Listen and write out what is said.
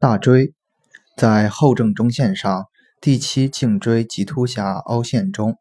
大椎在后正中线上第七颈椎棘突下凹陷中。